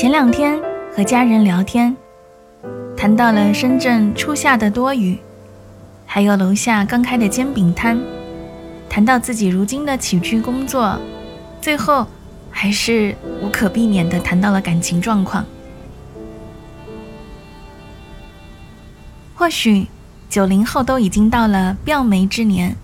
前两天和家人聊天，谈到了深圳初夏的多雨，还有楼下刚开的煎饼摊，谈到自己如今的起居工作，最后还是无可避免的谈到了感情状况。或许九零后都已经到了标媒之年，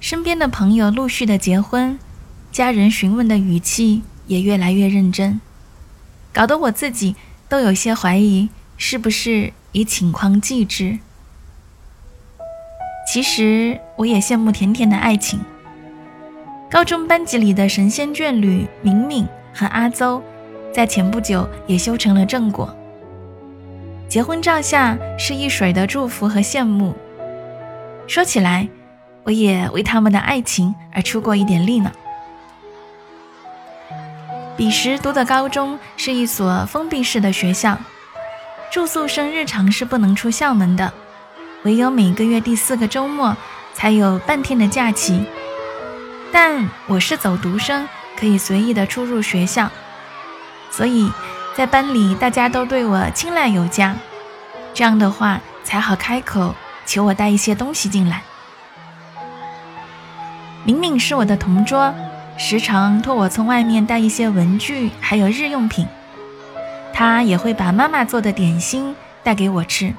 身边的朋友陆续的结婚，家人询问的语气也越来越认真。搞得我自己都有些怀疑，是不是以情狂继之？其实我也羡慕甜甜的爱情。高中班级里的神仙眷侣敏敏和阿邹，在前不久也修成了正果。结婚照下是一水的祝福和羡慕。说起来，我也为他们的爱情而出过一点力呢。彼时读的高中是一所封闭式的学校，住宿生日常是不能出校门的，唯有每个月第四个周末才有半天的假期。但我是走读生，可以随意的出入学校，所以在班里大家都对我青睐有加，这样的话才好开口求我带一些东西进来。明明是我的同桌。时常托我从外面带一些文具，还有日用品。他也会把妈妈做的点心带给我吃。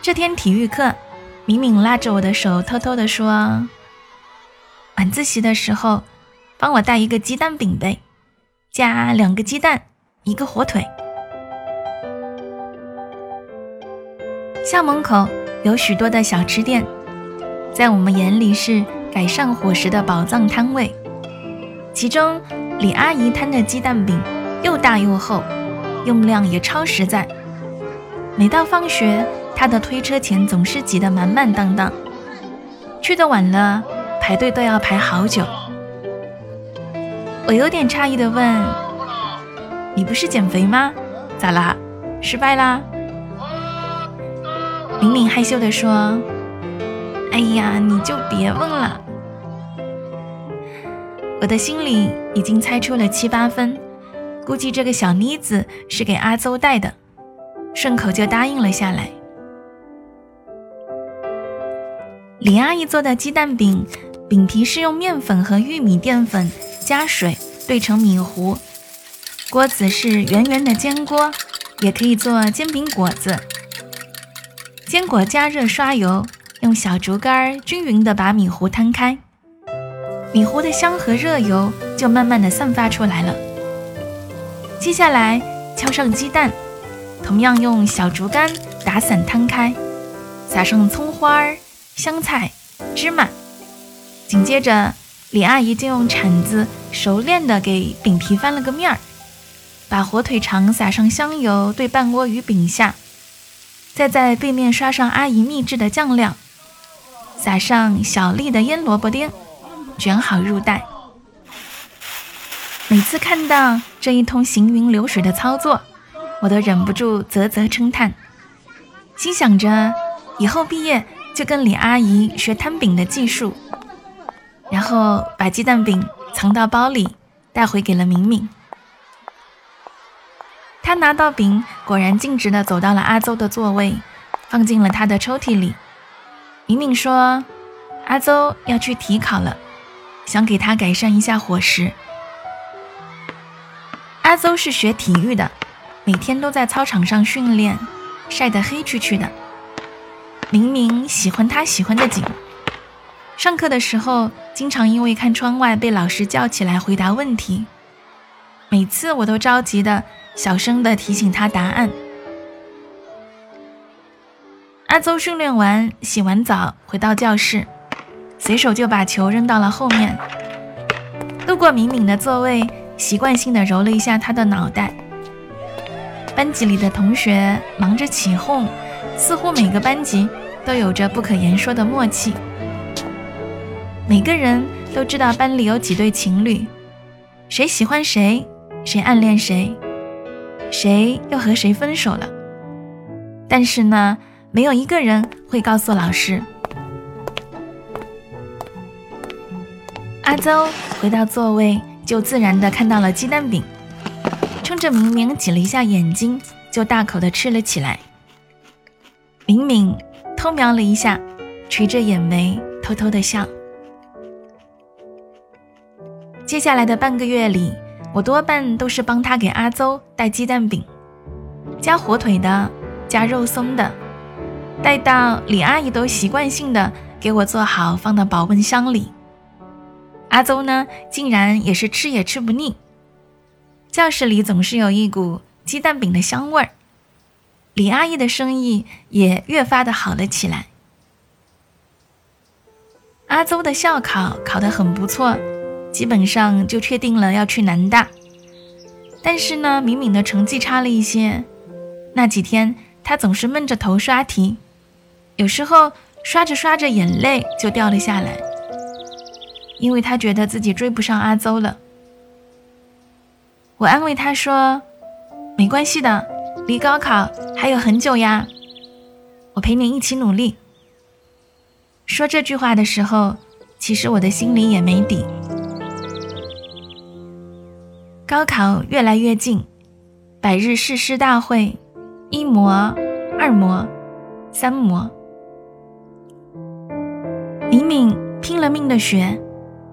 这天体育课，敏敏拉着我的手，偷偷地说：“晚自习的时候，帮我带一个鸡蛋饼呗，加两个鸡蛋，一个火腿。”校门口有许多的小吃店，在我们眼里是。改善伙食的宝藏摊位，其中李阿姨摊的鸡蛋饼又大又厚，用量也超实在。每到放学，她的推车前总是挤得满满当当，去的晚了，排队都要排好久。我有点诧异的问：“你不是减肥吗？咋啦？失败啦？”敏敏害羞的说。哎呀，你就别问了。我的心里已经猜出了七八分，估计这个小妮子是给阿邹带的，顺口就答应了下来。李阿姨做的鸡蛋饼，饼皮是用面粉和玉米淀粉加水兑成米糊，锅子是圆圆的煎锅，也可以做煎饼果子。坚果加热刷油。用小竹竿均匀地把米糊摊开，米糊的香和热油就慢慢地散发出来了。接下来敲上鸡蛋，同样用小竹竿打散摊开，撒上葱花、香菜、芝麻。紧接着，李阿姨就用铲子熟练地给饼皮翻了个面儿，把火腿肠撒上香油，对半锅鱼饼下，再在背面刷上阿姨秘制的酱料。撒上小粒的腌萝卜丁，卷好入袋。每次看到这一通行云流水的操作，我都忍不住啧啧称叹，心想着以后毕业就跟李阿姨学摊饼的技术，然后把鸡蛋饼藏到包里，带回给了明明。他拿到饼，果然径直的走到了阿邹的座位，放进了他的抽屉里。明明说：“阿邹要去体考了，想给他改善一下伙食。”阿邹是学体育的，每天都在操场上训练，晒得黑黢黢的。明明喜欢他喜欢的紧，上课的时候经常因为看窗外被老师叫起来回答问题，每次我都着急的小声的提醒他答案。阿邹训练完，洗完澡回到教室，随手就把球扔到了后面。路过敏敏的座位，习惯性的揉了一下她的脑袋。班级里的同学忙着起哄，似乎每个班级都有着不可言说的默契。每个人都知道班里有几对情侣，谁喜欢谁，谁暗恋谁，谁又和谁分手了。但是呢？没有一个人会告诉老师。阿邹回到座位，就自然的看到了鸡蛋饼，冲着明明挤了一下眼睛，就大口的吃了起来。明明偷瞄了一下，垂着眼眉，偷偷的笑。接下来的半个月里，我多半都是帮他给阿邹带鸡蛋饼，加火腿的，加肉松的。待到李阿姨都习惯性的给我做好，放到保温箱里。阿邹呢，竟然也是吃也吃不腻。教室里总是有一股鸡蛋饼的香味儿，李阿姨的生意也越发的好了起来。阿邹的校考考得很不错，基本上就确定了要去南大。但是呢，敏敏的成绩差了一些，那几天他总是闷着头刷题。有时候刷着刷着，眼泪就掉了下来，因为他觉得自己追不上阿邹了。我安慰他说：“没关系的，离高考还有很久呀，我陪你一起努力。”说这句话的时候，其实我的心里也没底。高考越来越近，百日誓师大会，一模、二模、三模。敏敏拼了命的学，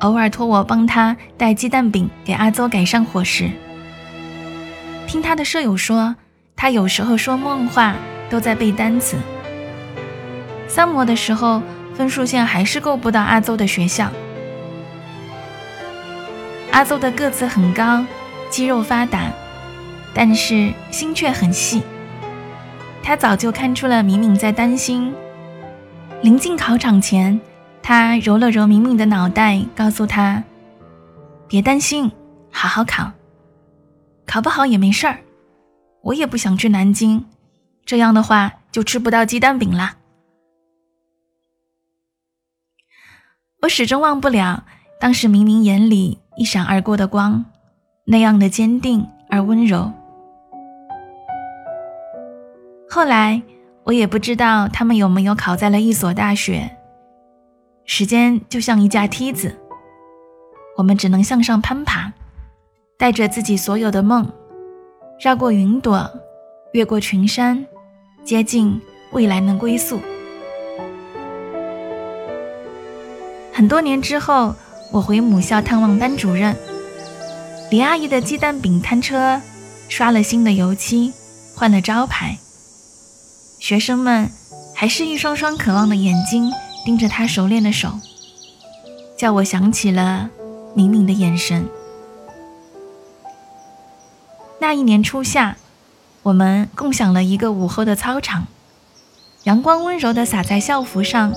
偶尔托我帮他带鸡蛋饼给阿邹改善伙食。听他的舍友说，他有时候说梦话都在背单词。三模的时候，分数线还是够不到阿邹的学校。阿邹的个子很高，肌肉发达，但是心却很细。他早就看出了敏敏在担心。临近考场前。他揉了揉明明的脑袋，告诉他：“别担心，好好考，考不好也没事儿。我也不想去南京，这样的话就吃不到鸡蛋饼啦。”我始终忘不了当时明明眼里一闪而过的光，那样的坚定而温柔。后来我也不知道他们有没有考在了一所大学。时间就像一架梯子，我们只能向上攀爬，带着自己所有的梦，绕过云朵，越过群山，接近未来能归宿。很多年之后，我回母校探望班主任，李阿姨的鸡蛋饼摊车刷了新的油漆，换了招牌，学生们还是一双双渴望的眼睛。盯着他熟练的手，叫我想起了敏敏的眼神。那一年初夏，我们共享了一个午后的操场，阳光温柔地洒在校服上。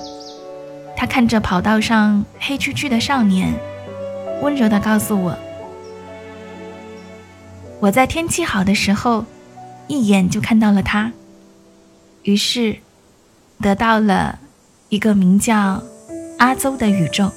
他看着跑道上黑黢黢的少年，温柔地告诉我：“我在天气好的时候，一眼就看到了他。”于是，得到了。一个名叫阿邹的宇宙。